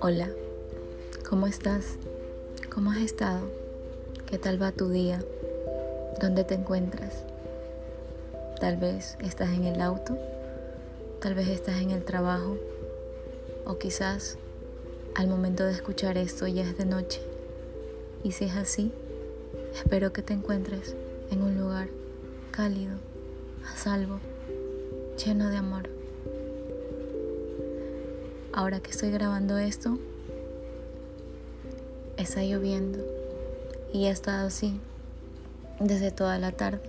Hola, ¿cómo estás? ¿Cómo has estado? ¿Qué tal va tu día? ¿Dónde te encuentras? Tal vez estás en el auto, tal vez estás en el trabajo o quizás al momento de escuchar esto ya es de noche. Y si es así, espero que te encuentres en un lugar cálido, a salvo, lleno de amor. Ahora que estoy grabando esto, está lloviendo y ha estado así desde toda la tarde.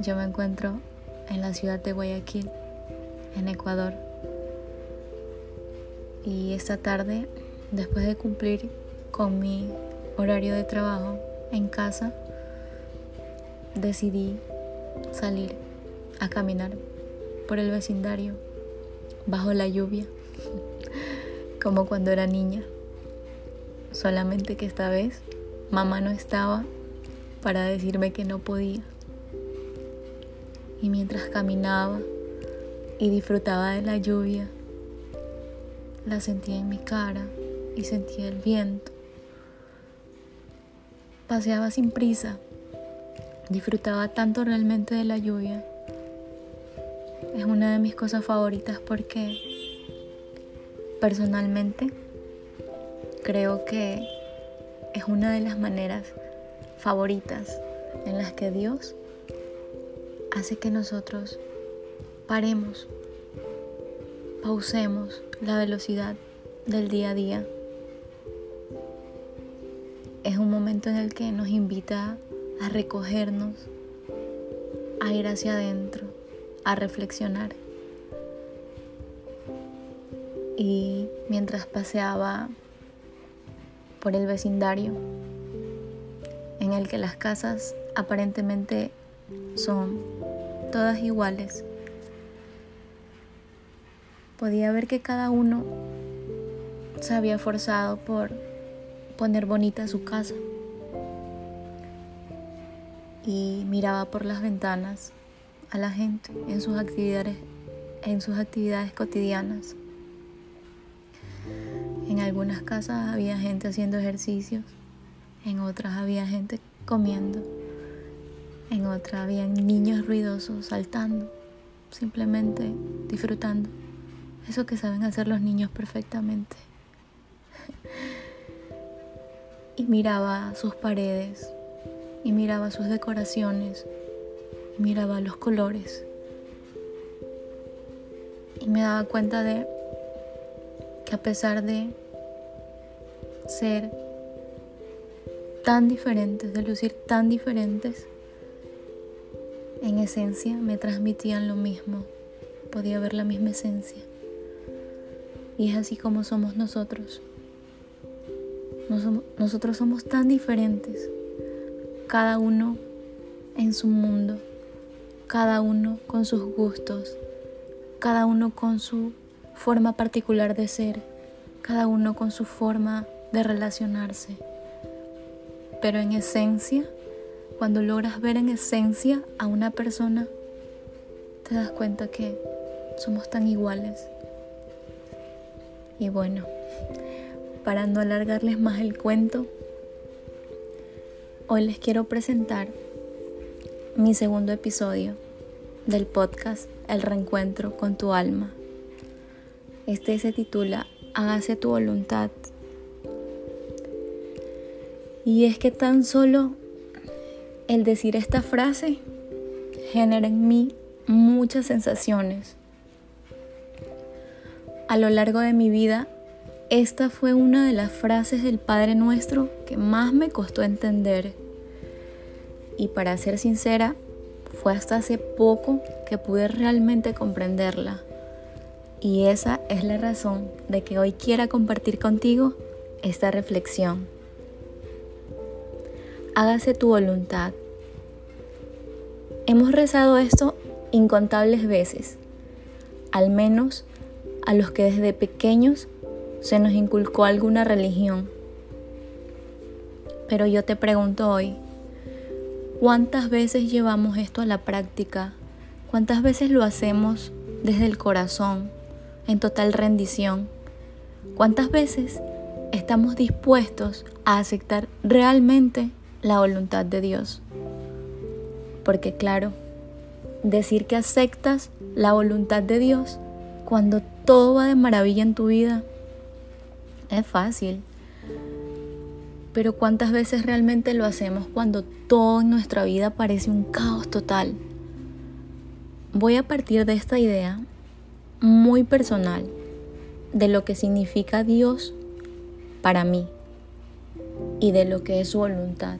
Yo me encuentro en la ciudad de Guayaquil, en Ecuador. Y esta tarde, después de cumplir con mi horario de trabajo en casa, decidí salir a caminar por el vecindario bajo la lluvia como cuando era niña. Solamente que esta vez mamá no estaba para decirme que no podía. Y mientras caminaba y disfrutaba de la lluvia, la sentía en mi cara y sentía el viento. Paseaba sin prisa, disfrutaba tanto realmente de la lluvia. Es una de mis cosas favoritas porque Personalmente, creo que es una de las maneras favoritas en las que Dios hace que nosotros paremos, pausemos la velocidad del día a día. Es un momento en el que nos invita a recogernos, a ir hacia adentro, a reflexionar. y mientras paseaba por el vecindario en el que las casas aparentemente son todas iguales, podía ver que cada uno se había forzado por poner bonita su casa y miraba por las ventanas a la gente en sus actividades en sus actividades cotidianas. En algunas casas había gente haciendo ejercicios, en otras había gente comiendo, en otras había niños ruidosos saltando, simplemente disfrutando. Eso que saben hacer los niños perfectamente. y miraba sus paredes, y miraba sus decoraciones, miraba los colores. Y me daba cuenta de que a pesar de ser tan diferentes, de lucir tan diferentes, en esencia me transmitían lo mismo, podía ver la misma esencia. Y es así como somos nosotros. Nosotros somos tan diferentes, cada uno en su mundo, cada uno con sus gustos, cada uno con su forma particular de ser, cada uno con su forma de relacionarse. Pero en esencia, cuando logras ver en esencia a una persona, te das cuenta que somos tan iguales. Y bueno, para no alargarles más el cuento, hoy les quiero presentar mi segundo episodio del podcast El reencuentro con tu alma. Este se titula Hágase tu voluntad. Y es que tan solo el decir esta frase genera en mí muchas sensaciones. A lo largo de mi vida, esta fue una de las frases del Padre Nuestro que más me costó entender. Y para ser sincera, fue hasta hace poco que pude realmente comprenderla. Y esa es la razón de que hoy quiera compartir contigo esta reflexión. Hágase tu voluntad. Hemos rezado esto incontables veces, al menos a los que desde pequeños se nos inculcó alguna religión. Pero yo te pregunto hoy, ¿cuántas veces llevamos esto a la práctica ¿Cuántas veces lo hacemos desde el corazón, en total rendición? ¿Cuántas veces estamos dispuestos a aceptar realmente la voluntad de Dios? Porque claro, decir que aceptas la voluntad de Dios cuando todo va de maravilla en tu vida es fácil. Pero ¿cuántas veces realmente lo hacemos cuando todo en nuestra vida parece un caos total? Voy a partir de esta idea muy personal de lo que significa Dios para mí y de lo que es su voluntad.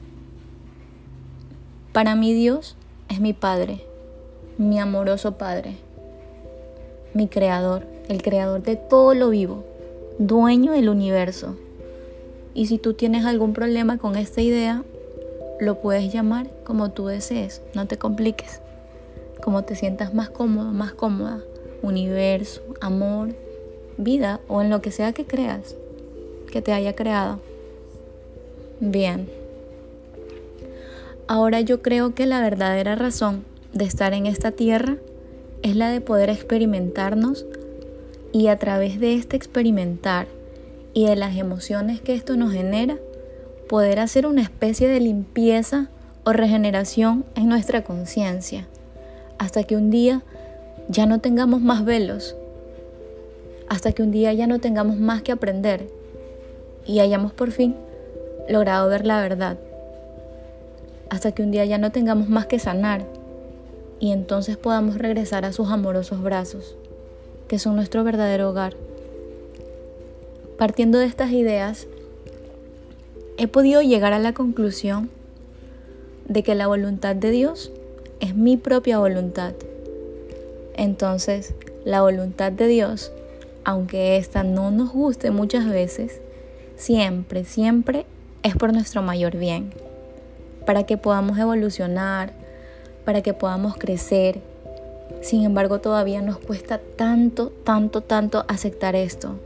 Para mí Dios es mi Padre, mi amoroso Padre, mi Creador, el Creador de todo lo vivo, dueño del universo. Y si tú tienes algún problema con esta idea, lo puedes llamar como tú desees, no te compliques, como te sientas más cómodo, más cómoda, universo, amor, vida o en lo que sea que creas, que te haya creado. Bien. Ahora yo creo que la verdadera razón de estar en esta tierra es la de poder experimentarnos y a través de este experimentar y de las emociones que esto nos genera, poder hacer una especie de limpieza o regeneración en nuestra conciencia, hasta que un día ya no tengamos más velos, hasta que un día ya no tengamos más que aprender y hayamos por fin logrado ver la verdad, hasta que un día ya no tengamos más que sanar y entonces podamos regresar a sus amorosos brazos, que son nuestro verdadero hogar. Partiendo de estas ideas, he podido llegar a la conclusión de que la voluntad de Dios es mi propia voluntad. Entonces, la voluntad de Dios, aunque ésta no nos guste muchas veces, siempre, siempre es por nuestro mayor bien, para que podamos evolucionar, para que podamos crecer. Sin embargo, todavía nos cuesta tanto, tanto, tanto aceptar esto.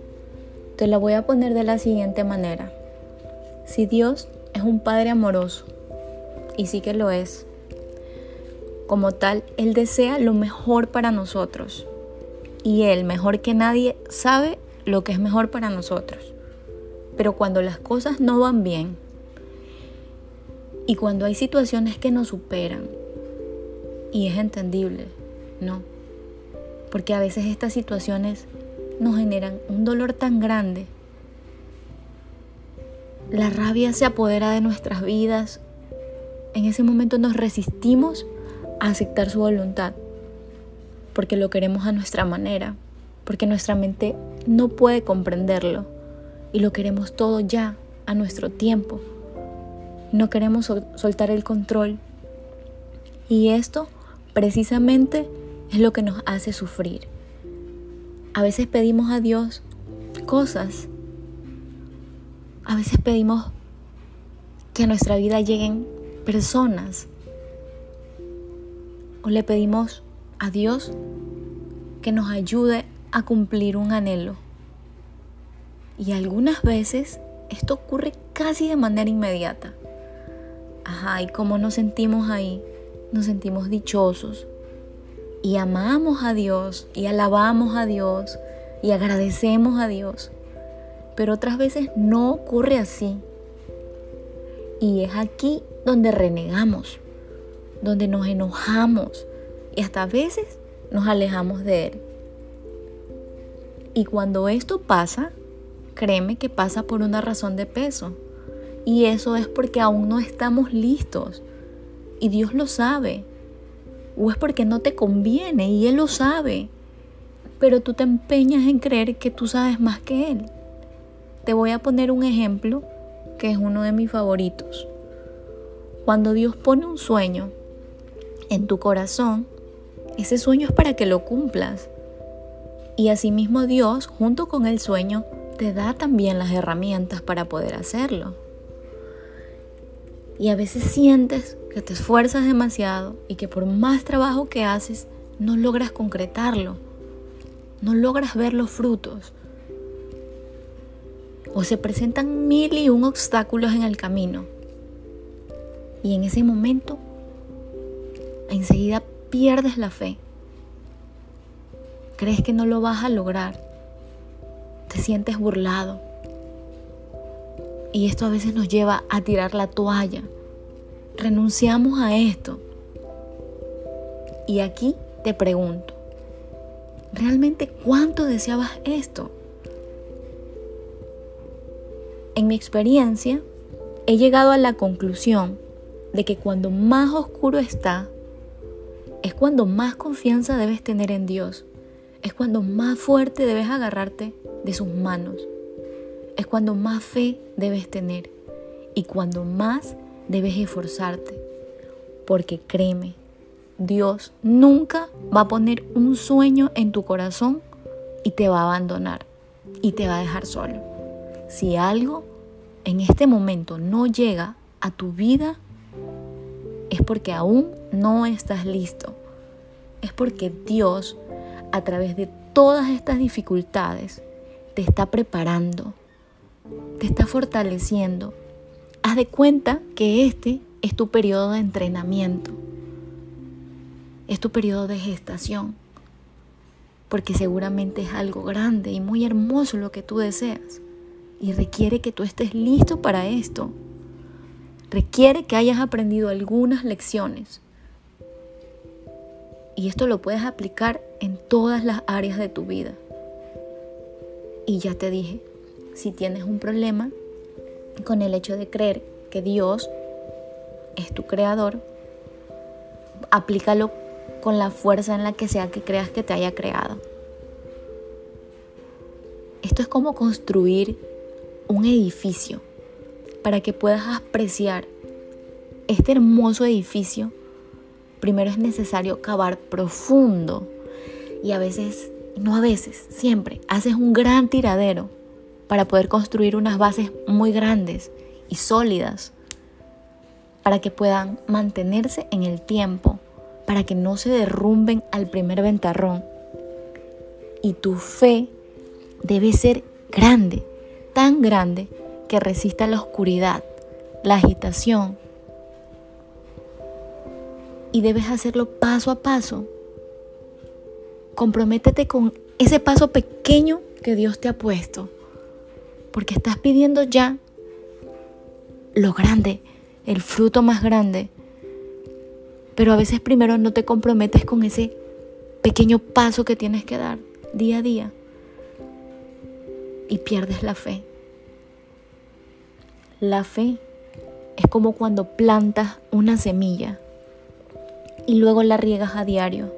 Te lo voy a poner de la siguiente manera. Si Dios es un Padre amoroso, y sí que lo es, como tal, Él desea lo mejor para nosotros. Y Él, mejor que nadie, sabe lo que es mejor para nosotros. Pero cuando las cosas no van bien y cuando hay situaciones que nos superan, y es entendible, ¿no? Porque a veces estas situaciones nos generan un dolor tan grande. La rabia se apodera de nuestras vidas. En ese momento nos resistimos a aceptar su voluntad, porque lo queremos a nuestra manera, porque nuestra mente no puede comprenderlo y lo queremos todo ya, a nuestro tiempo. No queremos soltar el control. Y esto precisamente es lo que nos hace sufrir. A veces pedimos a Dios cosas. A veces pedimos que a nuestra vida lleguen personas. O le pedimos a Dios que nos ayude a cumplir un anhelo. Y algunas veces esto ocurre casi de manera inmediata. Ajá, ¿y cómo nos sentimos ahí? nos sentimos dichosos y amamos a Dios y alabamos a Dios y agradecemos a Dios. Pero otras veces no ocurre así. Y es aquí donde renegamos, donde nos enojamos y hasta a veces nos alejamos de Él. Y cuando esto pasa, créeme que pasa por una razón de peso. Y eso es porque aún no estamos listos y Dios lo sabe. O es porque no te conviene y Él lo sabe. Pero tú te empeñas en creer que tú sabes más que Él. Te voy a poner un ejemplo que es uno de mis favoritos. Cuando Dios pone un sueño en tu corazón, ese sueño es para que lo cumplas. Y asimismo Dios, junto con el sueño, te da también las herramientas para poder hacerlo. Y a veces sientes que te esfuerzas demasiado y que por más trabajo que haces, no logras concretarlo, no logras ver los frutos. O se presentan mil y un obstáculos en el camino. Y en ese momento, enseguida pierdes la fe crees que no lo vas a lograr, te sientes burlado. Y esto a veces nos lleva a tirar la toalla. Renunciamos a esto. Y aquí te pregunto, ¿realmente cuánto deseabas esto? En mi experiencia, he llegado a la conclusión de que cuando más oscuro está, es cuando más confianza debes tener en Dios. Es cuando más fuerte debes agarrarte de sus manos. Es cuando más fe debes tener y cuando más debes esforzarte. Porque créeme, Dios nunca va a poner un sueño en tu corazón y te va a abandonar y te va a dejar solo. Si algo en este momento no llega a tu vida, es porque aún no estás listo. Es porque Dios, a través de todas estas dificultades, te está preparando, te está fortaleciendo. Haz de cuenta que este es tu periodo de entrenamiento, es tu periodo de gestación, porque seguramente es algo grande y muy hermoso lo que tú deseas y requiere que tú estés listo para esto. Requiere que hayas aprendido algunas lecciones. Y esto lo puedes aplicar en todas las áreas de tu vida. Y ya te dije, si tienes un problema con el hecho de creer que Dios es tu creador, aplícalo con la fuerza en la que sea que creas que te haya creado. Esto es como construir un edificio para que puedas apreciar este hermoso edificio, primero es necesario cavar profundo y a veces, no a veces, siempre, haces un gran tiradero para poder construir unas bases muy grandes y sólidas para que puedan mantenerse en el tiempo, para que no se derrumben al primer ventarrón. Y tu fe debe ser grande, tan grande que resista la oscuridad, la agitación. Y debes hacerlo paso a paso. Comprométete con ese paso pequeño que Dios te ha puesto. Porque estás pidiendo ya lo grande, el fruto más grande. Pero a veces primero no te comprometes con ese pequeño paso que tienes que dar día a día y pierdes la fe. La fe es como cuando plantas una semilla y luego la riegas a diario.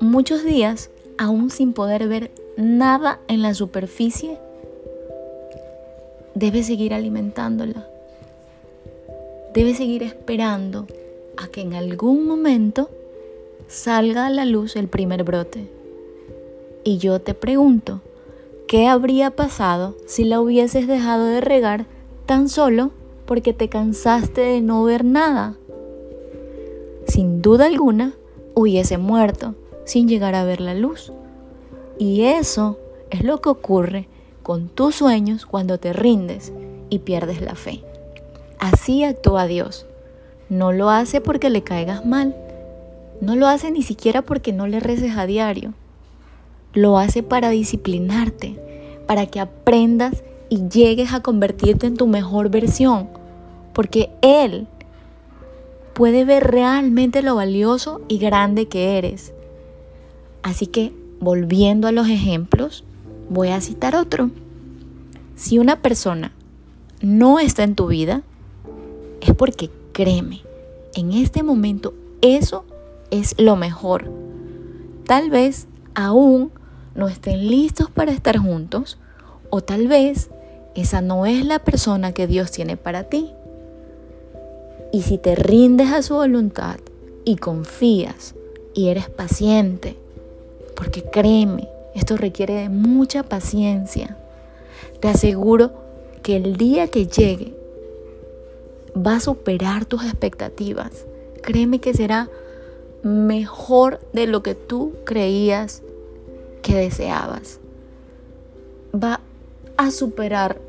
Muchos días, aún sin poder ver nada en la superficie, debes seguir alimentándola. Debes seguir esperando a que en algún momento salga a la luz el primer brote. Y yo te pregunto, ¿Qué habría pasado si la hubieses dejado de regar tan solo porque te cansaste de no ver nada? Sin duda alguna, hubiese muerto sin llegar a ver la luz. Y eso es lo que ocurre con tus sueños cuando te rindes y pierdes la fe. Así actúa Dios. No lo hace porque le caigas mal. No lo hace ni siquiera porque no le reces a diario. Lo hace para disciplinarte, para que aprendas y llegues a convertirte en tu mejor versión. Porque Él puede ver realmente lo valioso y grande que eres. Así que, volviendo a los ejemplos, voy a citar otro. Si una persona no está en tu vida, es porque créeme, en este momento eso es lo mejor. Tal vez aún no estén listos para estar juntos o tal vez esa no es la persona que Dios tiene para ti. Y si te rindes a su voluntad y confías y eres paciente, porque créeme, esto requiere de mucha paciencia, te aseguro que el día que llegue va a superar tus expectativas. Créeme que será mejor de lo que tú creías que deseabas. Va a superar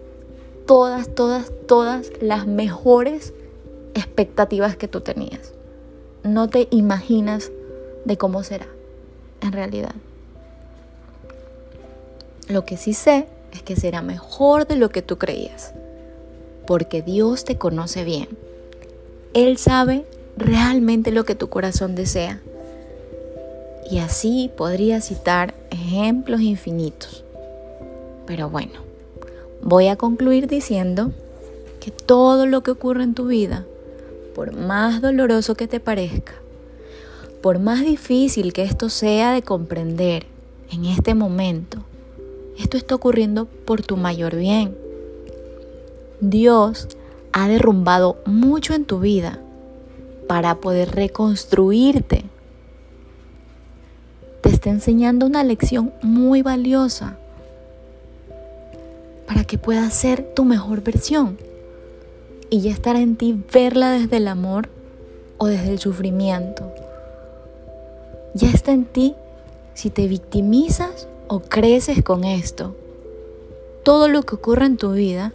todas, todas, todas las mejores expectativas que tú tenías. No te imaginas de cómo será en realidad. Lo que sí sé es que será mejor de lo que tú creías, porque Dios te conoce bien. Él sabe realmente lo que tu corazón desea. Y así podría citar ejemplos infinitos. Pero bueno, voy a concluir diciendo que todo lo que ocurre en tu vida, por más doloroso que te parezca, por más difícil que esto sea de comprender en este momento, esto está ocurriendo por tu mayor bien. Dios ha derrumbado mucho en tu vida para poder reconstruirte. Te está enseñando una lección muy valiosa para que puedas ser tu mejor versión. Y ya estará en ti verla desde el amor o desde el sufrimiento. Ya está en ti si te victimizas o creces con esto. Todo lo que ocurre en tu vida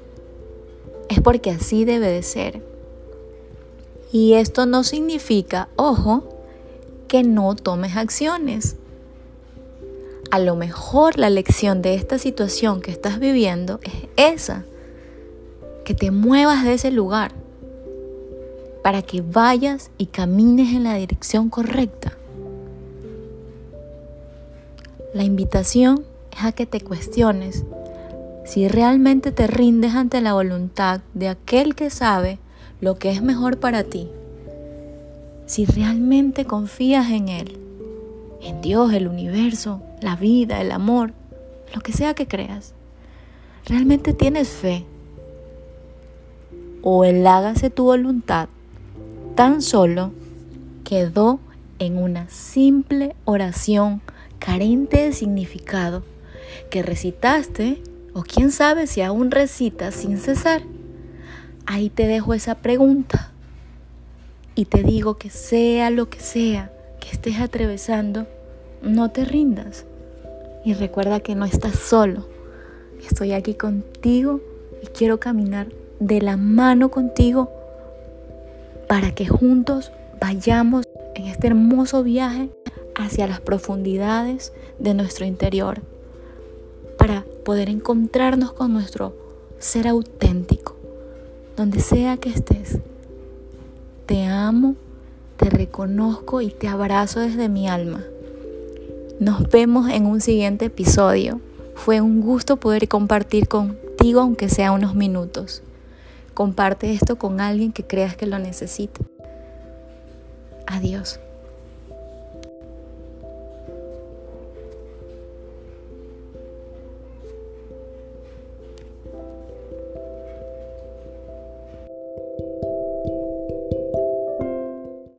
es porque así debe de ser. Y esto no significa, ojo, que no tomes acciones. A lo mejor la lección de esta situación que estás viviendo es esa, que te muevas de ese lugar para que vayas y camines en la dirección correcta. La invitación es a que te cuestiones si realmente te rindes ante la voluntad de aquel que sabe lo que es mejor para ti. Si realmente confías en Él, en Dios, el universo, la vida, el amor, lo que sea que creas, realmente tienes fe. O el hágase tu voluntad tan solo quedó en una simple oración carente de significado que recitaste o quién sabe si aún recitas sin cesar. Ahí te dejo esa pregunta y te digo que sea lo que sea que estés atravesando, no te rindas. Y recuerda que no estás solo. Estoy aquí contigo y quiero caminar de la mano contigo para que juntos vayamos en este hermoso viaje hacia las profundidades de nuestro interior para poder encontrarnos con nuestro ser auténtico, donde sea que estés. Te amo, te reconozco y te abrazo desde mi alma. Nos vemos en un siguiente episodio. Fue un gusto poder compartir contigo aunque sea unos minutos. Comparte esto con alguien que creas que lo necesite. Adiós.